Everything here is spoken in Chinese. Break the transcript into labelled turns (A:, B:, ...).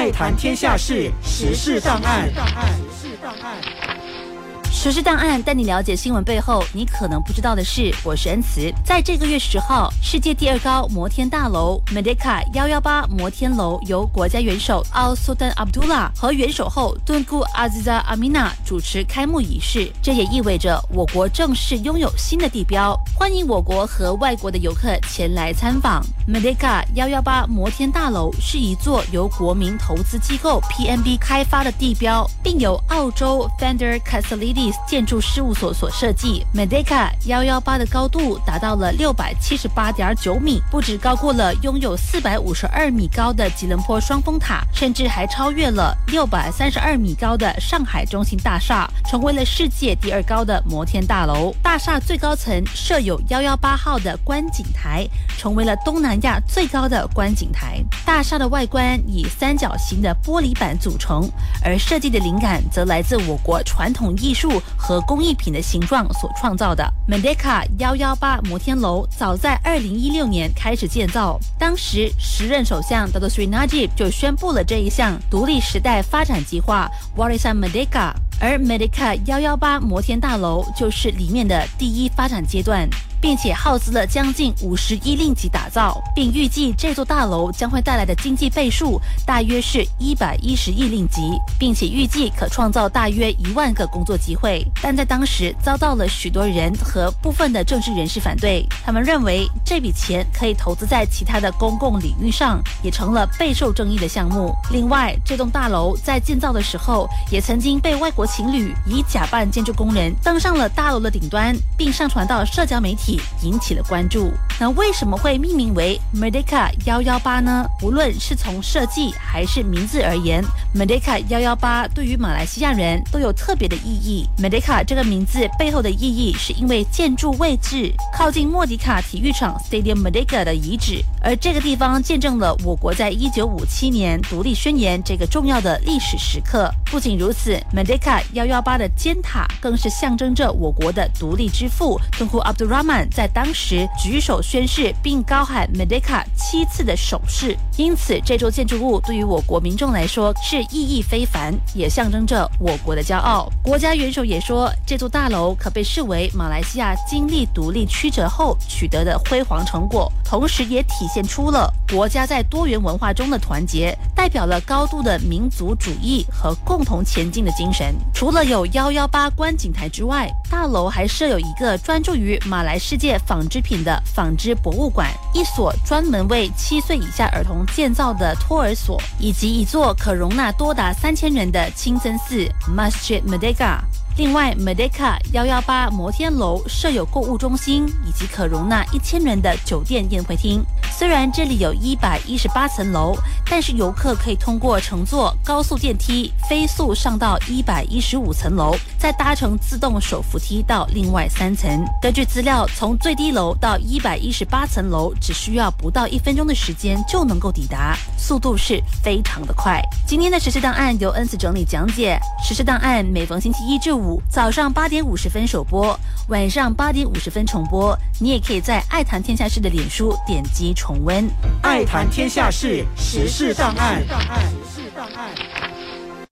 A: 爱谈天下事，时事档案。
B: 时事档案带你了解新闻背后你可能不知道的事。我是恩慈。在这个月十号，世界第二高摩天大楼 Merdeka 幺幺八摩天楼由国家元首 Al Sultan Abdullah 和元首后敦固 Aziza Amina 主持开幕仪式。这也意味着我国正式拥有新的地标，欢迎我国和外国的游客前来参访。Merdeka 幺幺八摩天大楼是一座由国民投资机构 PNB 开发的地标，并由澳洲 Fender Casa Lili 建筑事务所所设计，Medica 幺幺八的高度达到了六百七十八点九米，不止高过了拥有四百五十二米高的吉隆坡双峰塔，甚至还超越了六百三十二米高的上海中心大厦，成为了世界第二高的摩天大楼。大厦最高层设有幺幺八号的观景台，成为了东南亚最高的观景台。大厦的外观以三角形的玻璃板组成，而设计的灵感则来自我国传统艺术。和工艺品的形状所创造的 Medeca 幺幺八摩天楼，早在二零一六年开始建造。当时时任首相 Dato Sri Najib 就宣布了这一项独立时代发展计划 Warisan Medeca，而 Medeca 幺幺八摩天大楼就是里面的第一发展阶段。并且耗资了将近五十亿令吉打造，并预计这座大楼将会带来的经济倍数大约是一百一十亿令吉，并且预计可创造大约一万个工作机会。但在当时遭到了许多人和部分的政治人士反对，他们认为这笔钱可以投资在其他的公共领域上，也成了备受争议的项目。另外，这栋大楼在建造的时候也曾经被外国情侣以假扮建筑工人登上了大楼的顶端，并上传到社交媒体。引起了关注。那为什么会命名为 Merdeka 幺幺八呢？无论是从设计还是名字而言，Merdeka 幺幺八对于马来西亚人都有特别的意义。Merdeka 这个名字背后的意义，是因为建筑位置靠近莫迪卡体育场 Stadium Merdeka 的遗址，而这个地方见证了我国在一九五七年独立宣言这个重要的历史时刻。不仅如此，Merdeka 幺幺八的尖塔更是象征着我国的独立之父 Tunku Abdul Rahman。在当时举手宣誓并高喊 Merdeka 七次的手势，因此这座建筑物对于我国民众来说是意义非凡，也象征着我国的骄傲。国家元首也说，这座大楼可被视为马来西亚经历独立曲折后取得的辉煌成果，同时也体现出了国家在多元文化中的团结，代表了高度的民族主义和共同前进的精神。除了有幺幺八观景台之外，大楼还设有一个专注于马来世界纺织品的纺织博物馆，一所专门为七岁以下儿童建造的托儿所，以及一座可容纳多达三千人的清真寺 Masjid Merdeka。另外，Merdeka 幺幺八摩天楼设有购物中心以及可容纳一千人的酒店宴会厅。虽然这里有一百一十八层楼，但是游客可以通过乘坐高速电梯飞速上到一百一十五层楼，再搭乘自动手扶梯到另外三层。根据资料，从最低楼到一百一十八层楼只需要不到一分钟的时间就能够抵达，速度是非常的快。今天的实时档案由恩慈整理讲解。实时档案每逢星期一至五早上八点五十分首播，晚上八点五十分重播。你也可以在爱谈天下事的脸书点击重温。
A: 爱谈天下事，时事档案。时事档案。